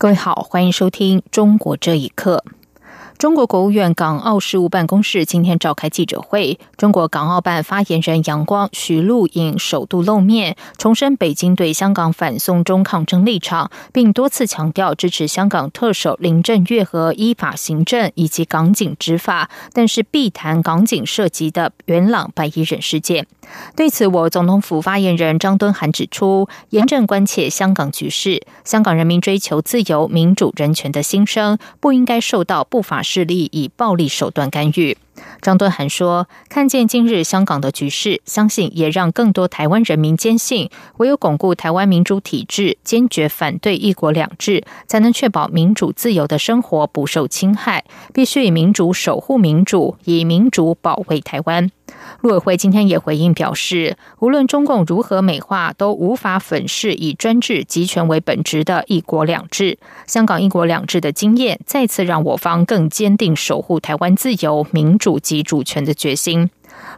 各位好，欢迎收听《中国这一刻》。中国国务院港澳事务办公室今天召开记者会，中国港澳办发言人杨光、徐露颖首度露面，重申北京对香港反送中抗争立场，并多次强调支持香港特首林郑月娥依法行政以及港警执法，但是必谈港警涉及的元朗白衣人事件。对此，我总统府发言人张敦涵指出，严正关切香港局势，香港人民追求自由、民主、人权的心声，不应该受到不法势力以暴力手段干预。张敦涵说：“看见今日香港的局势，相信也让更多台湾人民坚信，唯有巩固台湾民主体制，坚决反对一国两制，才能确保民主自由的生活不受侵害。必须以民主守护民主，以民主保卫台湾。”陆委会今天也回应表示，无论中共如何美化，都无法粉饰以专制集权为本质的一国两制。香港一国两制的经验，再次让我方更坚定守护台湾自由、民主及主权的决心。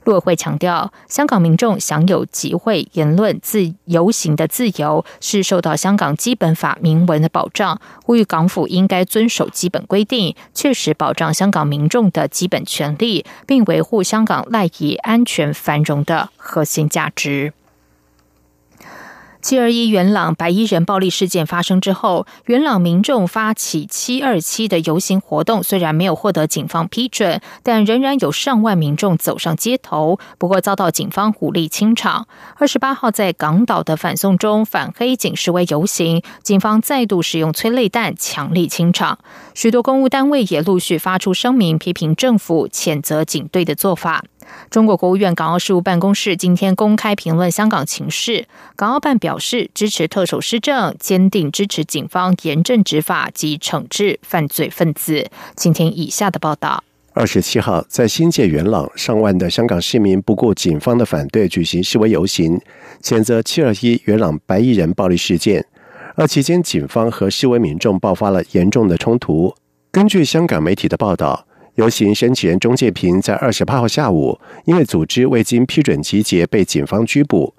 陆委会强调，香港民众享有集会、言论、自由行的自由，是受到香港基本法明文的保障。呼吁港府应该遵守基本规定，切实保障香港民众的基本权利，并维护香港赖以安全繁荣的核心价值。七二一元朗白衣人暴力事件发生之后，元朗民众发起七二七的游行活动，虽然没有获得警方批准，但仍然有上万民众走上街头。不过遭到警方武力清场。二十八号在港岛的反送中反黑警示威游行，警方再度使用催泪弹强力清场。许多公务单位也陆续发出声明，批评政府谴责警队的做法。中国国务院港澳事务办公室今天公开评论香港情势，港澳办表示支持特首施政，坚定支持警方严正执法及惩治犯罪分子。请听以下的报道：二十七号，在新界元朗，上万的香港市民不顾警方的反对，举行示威游行，谴责七二一元朗白衣人暴力事件。而期间，警方和示威民众爆发了严重的冲突。根据香港媒体的报道。游行申请人钟建平在二十八号下午，因为组织未经批准集结，被警方拘捕。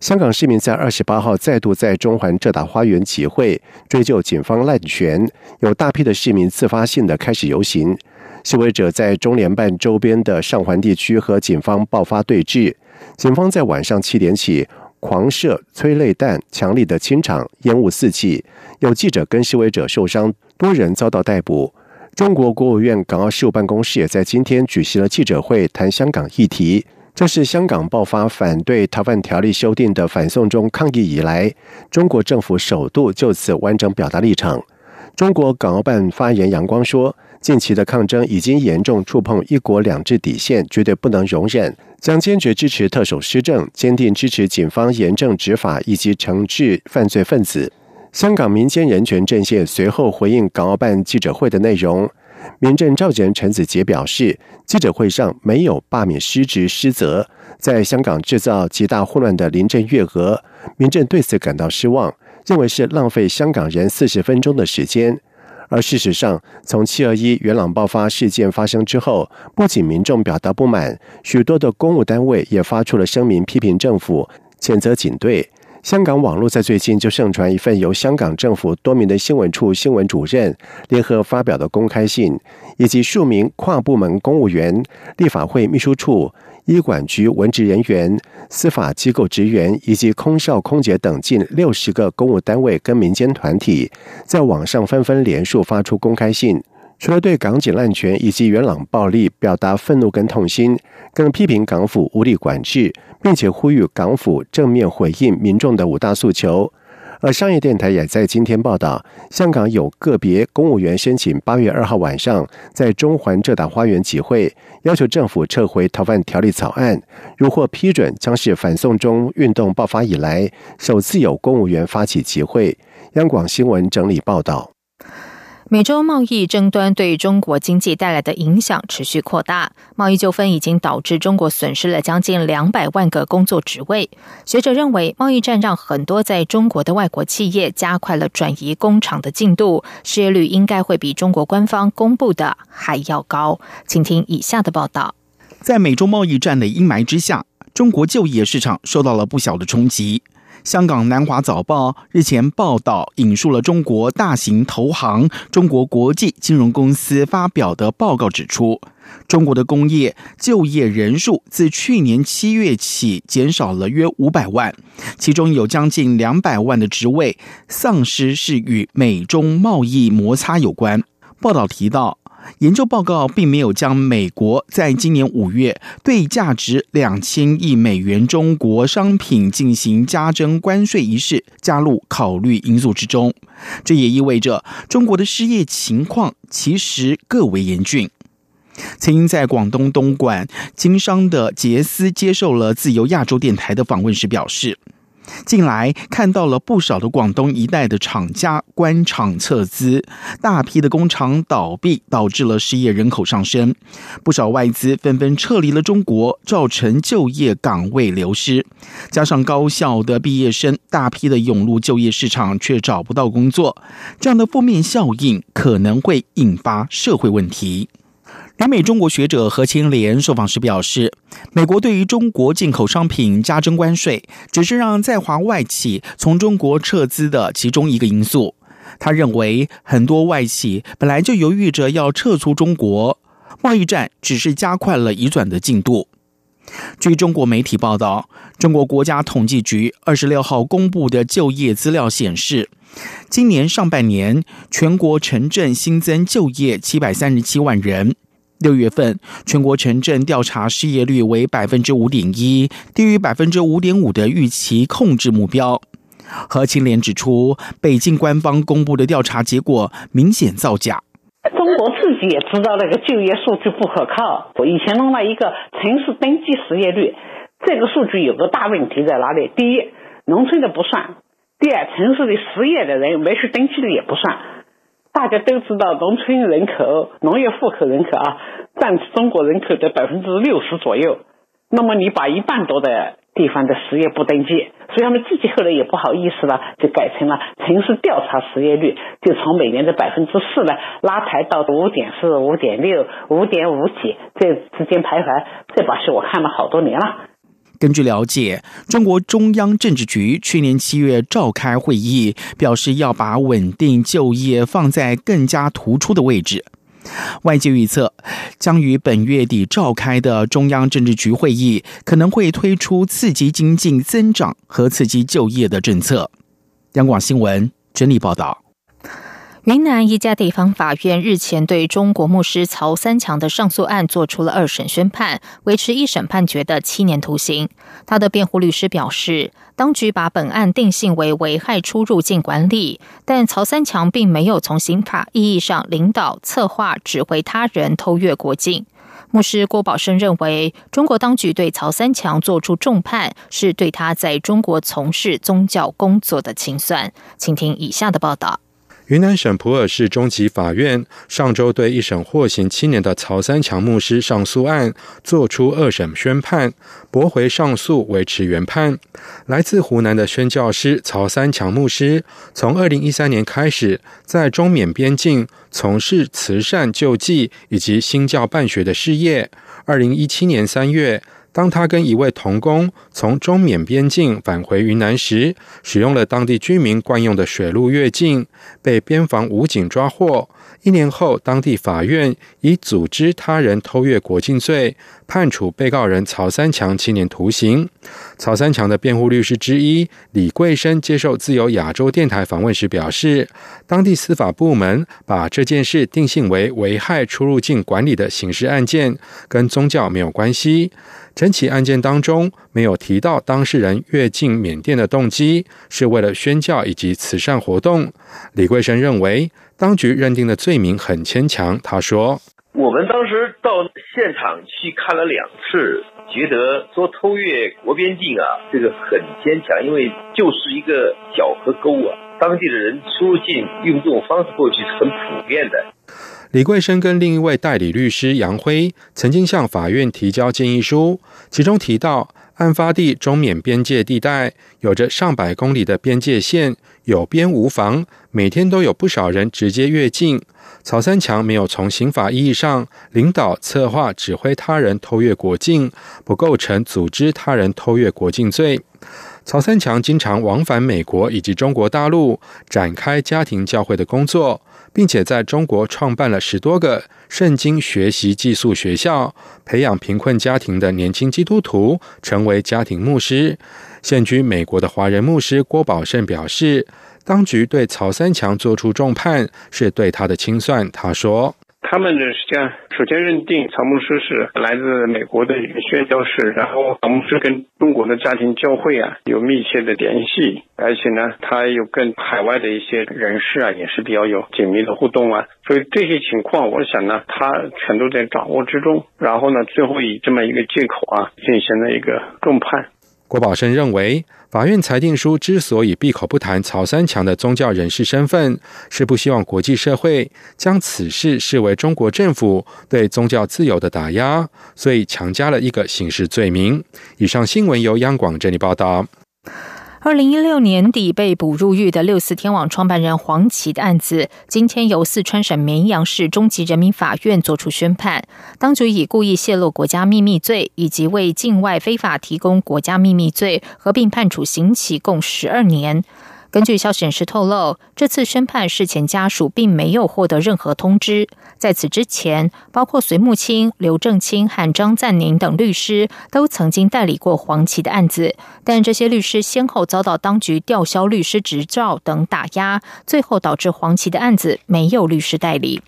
香港市民在二十八号再度在中环浙大花园集会，追究警方滥权。有大批的市民自发性的开始游行，示威者在中联办周边的上环地区和警方爆发对峙。警方在晚上七点起狂射催泪弹，强力的清场，烟雾四起。有记者跟示威者受伤，多人遭到逮捕。中国国务院港澳事务办公室也在今天举行了记者会，谈香港议题。这是香港爆发反对逃犯条例修订的反送中抗议以来，中国政府首度就此完整表达立场。中国港澳办发言杨光说：“近期的抗争已经严重触碰一国两制底线，绝对不能容忍，将坚决支持特首施政，坚定支持警方严正执法以及惩治犯罪分子。”香港民间人权阵线随后回应港澳办记者会的内容，民政召集人陈子杰表示，记者会上没有罢免失职失责，在香港制造极大混乱的林郑月娥，民政对此感到失望，认为是浪费香港人四十分钟的时间。而事实上，从七二一元朗爆发事件发生之后，不仅民众表达不满，许多的公务单位也发出了声明，批评政府，谴责警队。香港网络在最近就盛传一份由香港政府多名的新闻处新闻主任联合发表的公开信，以及数名跨部门公务员、立法会秘书处、医管局文职人员、司法机构职员以及空少、空姐等近六十个公务单位跟民间团体，在网上纷纷连署发出公开信。除了对港警滥权以及元朗暴力表达愤怒跟痛心，更批评港府无力管制，并且呼吁港府正面回应民众的五大诉求。而商业电台也在今天报道，香港有个别公务员申请八月二号晚上在中环浙大花园集会，要求政府撤回逃犯条例草案。如获批准，将是反送中运动爆发以来首次有公务员发起集会。央广新闻整理报道。美洲贸易争端对中国经济带来的影响持续扩大，贸易纠纷已经导致中国损失了将近两百万个工作职位。学者认为，贸易战让很多在中国的外国企业加快了转移工厂的进度，失业率应该会比中国官方公布的还要高。请听以下的报道：在美洲贸易战的阴霾之下，中国就业市场受到了不小的冲击。香港南华早报日前报道，引述了中国大型投行中国国际金融公司发表的报告，指出，中国的工业就业人数自去年七月起减少了约五百万，其中有将近两百万的职位丧失是与美中贸易摩擦有关。报道提到。研究报告并没有将美国在今年五月对价值两千亿美元中国商品进行加征关税一事加入考虑因素之中。这也意味着中国的失业情况其实更为严峻。曾经在广东东莞经商的杰斯接受了自由亚洲电台的访问时表示。近来看到了不少的广东一带的厂家关厂撤资，大批的工厂倒闭，导致了失业人口上升，不少外资纷纷撤离了中国，造成就业岗位流失。加上高校的毕业生大批的涌入就业市场，却找不到工作，这样的负面效应可能会引发社会问题。台美中国学者何清莲受访时表示，美国对于中国进口商品加征关税，只是让在华外企从中国撤资的其中一个因素。他认为，很多外企本来就犹豫着要撤出中国，贸易战只是加快了移转的进度。据中国媒体报道，中国国家统计局二十六号公布的就业资料显示，今年上半年全国城镇新增就业七百三十七万人。六月份，全国城镇调查失业率为百分之五点一，低于百分之五点五的预期控制目标。何清莲指出，北京官方公布的调查结果明显造假。中国自己也知道那个就业数据不可靠。我以前弄了一个城市登记失业率，这个数据有个大问题在哪里？第一，农村的不算；第二，城市里失业的人没去登记的也不算。大家都知道，农村人口、农业户口人口啊，占中国人口的百分之六十左右。那么你把一半多的地方的失业不登记，所以他们自己后来也不好意思了，就改成了城市调查失业率，就从每年的百分之四呢拉抬到五点四、五点六、五点五几这之间徘徊。这把戏我看了好多年了。根据了解，中国中央政治局去年七月召开会议，表示要把稳定就业放在更加突出的位置。外界预测，将于本月底召开的中央政治局会议，可能会推出刺激经济增长和刺激就业的政策。央广新闻整理报道。云南一家地方法院日前对中国牧师曹三强的上诉案作出了二审宣判，维持一审判决的七年徒刑。他的辩护律师表示，当局把本案定性为危害出入境管理，但曹三强并没有从刑法意义上领导、策划、指挥他人偷越国境。牧师郭宝生认为，中国当局对曹三强作出重判，是对他在中国从事宗教工作的清算。请听以下的报道。云南省普洱市中级法院上周对一审获刑七年的曹三强牧师上诉案作出二审宣判，驳回上诉，维持原判。来自湖南的宣教师曹三强牧师，从二零一三年开始在中缅边境从事慈善救济以及新教办学的事业。二零一七年三月。当他跟一位童工从中缅边境返回云南时，使用了当地居民惯用的水路越境，被边防武警抓获。一年后，当地法院以组织他人偷越国境罪。判处被告人曹三强七年徒刑。曹三强的辩护律师之一李贵生接受自由亚洲电台访问时表示，当地司法部门把这件事定性为危害出入境管理的刑事案件，跟宗教没有关系。整起案件当中没有提到当事人越境缅甸的动机是为了宣教以及慈善活动。李贵生认为，当局认定的罪名很牵强。他说。我们当时到现场去看了两次，觉得说偷越国边境啊，这个很牵强，因为就是一个小河沟啊。当地的人出入境用这种方式过去是很普遍的。李桂生跟另一位代理律师杨辉曾经向法院提交建议书，其中提到。案发地中缅边界地带有着上百公里的边界线，有边无防，每天都有不少人直接越境。曹三强没有从刑法意义上领导、策划、指挥他人偷越国境，不构成组织他人偷越国境罪。曹三强经常往返美国以及中国大陆，展开家庭教会的工作。并且在中国创办了十多个圣经学习寄宿学校，培养贫困家庭的年轻基督徒成为家庭牧师。现居美国的华人牧师郭宝胜表示，当局对曹三强作出重判是对他的清算。他说。他们呢，实际上首先认定曹牧师是来自美国的一个宣教士，然后曹牧师跟中国的家庭教会啊有密切的联系，而且呢，他有跟海外的一些人士啊也是比较有紧密的互动啊，所以这些情况，我想呢，他全都在掌握之中，然后呢，最后以这么一个借口啊进行了一个重判。郭宝生认为。法院裁定书之所以闭口不谈曹三强的宗教人士身份，是不希望国际社会将此事视为中国政府对宗教自由的打压，所以强加了一个刑事罪名。以上新闻由央广这里报道。二零一六年底被捕入狱的六四天网创办人黄琦的案子，今天由四川省绵阳市中级人民法院作出宣判。当局以故意泄露国家秘密罪以及为境外非法提供国家秘密罪合并判处刑期共十二年。根据消息人士透露，这次宣判事前家属并没有获得任何通知。在此之前，包括隋木清、刘正清和张赞宁等律师都曾经代理过黄琦的案子，但这些律师先后遭到当局吊销律师执照等打压，最后导致黄琦的案子没有律师代理。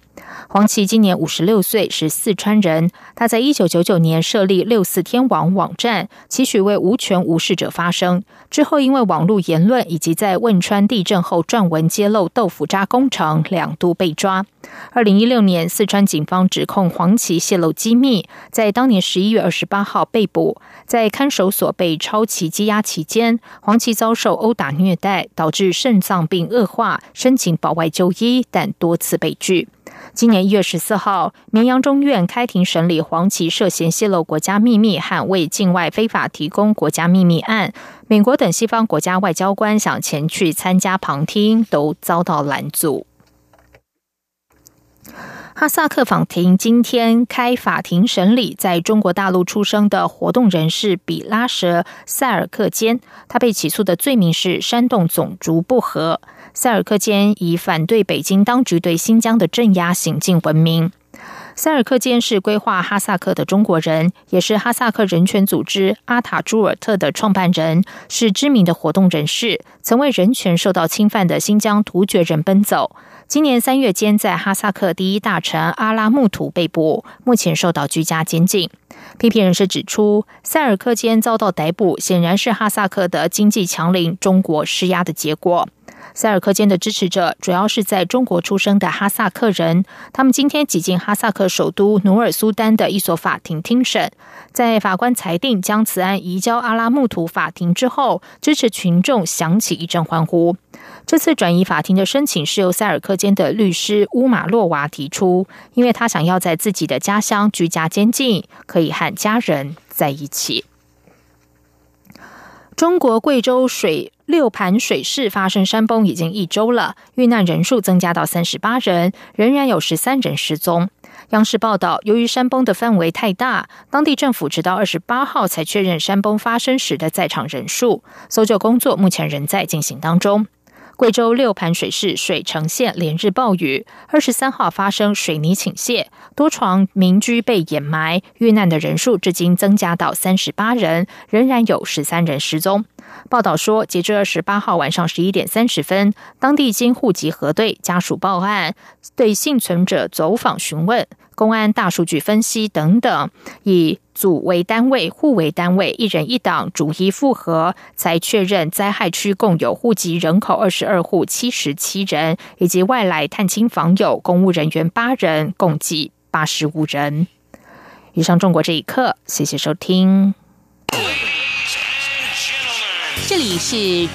黄琦今年五十六岁，是四川人。他在一九九九年设立六四天网网站，期许为无权无势者发声。之后因为网络言论以及在汶川地震后撰文揭露豆腐渣工程，两度被抓。二零一六年，四川警方指控黄琦泄露机密，在当年十一月二十八号被捕。在看守所被抄起羁押期间，黄琦遭受殴打虐待，导致肾脏病恶化，申请保外就医，但多次被拒。今年一月十四号，绵阳中院开庭审理黄琦涉嫌泄露国家秘密和为境外非法提供国家秘密案。美国等西方国家外交官想前去参加旁听，都遭到拦阻。哈萨克法庭今天开法庭审理在中国大陆出生的活动人士比拉什塞尔克坚，他被起诉的罪名是煽动种族不和。塞尔克坚以反对北京当局对新疆的镇压行径闻名。塞尔克坚是规划哈萨克的中国人，也是哈萨克人权组织阿塔朱尔特的创办人，是知名的活动人士，曾为人权受到侵犯的新疆突厥人奔走。今年三月间，在哈萨克第一大城阿拉木图被捕，目前受到居家监禁。批评人士指出，塞尔克坚遭到逮捕，显然是哈萨克的经济强邻中国施压的结果。塞尔克坚的支持者主要是在中国出生的哈萨克人，他们今天挤进哈萨克首都努尔苏丹的一所法庭听审。在法官裁定将此案移交阿拉木图法庭之后，支持群众响起一阵欢呼。这次转移法庭的申请是由塞尔克坚的律师乌马洛娃提出，因为他想要在自己的家乡居家监禁，可以和家人在一起。中国贵州水六盘水市发生山崩已经一周了，遇难人数增加到三十八人，仍然有十三人失踪。央视报道，由于山崩的范围太大，当地政府直到二十八号才确认山崩发生时的在场人数，搜救工作目前仍在进行当中。贵州六盘水市水城县连日暴雨，二十三号发生水泥倾泻，多床民居被掩埋，遇难的人数至今增加到三十八人，仍然有十三人失踪。报道说，截至二十八号晚上十一点三十分，当地经户籍核对，家属报案，对幸存者走访询问，公安大数据分析等等，以组为单位，户为单位，一人一档，逐一复核，才确认灾害区共有户籍人口二十二户七十七人，以及外来探亲访友、公务人员八人，共计八十五人。以上，中国这一刻，谢谢收听。这里是。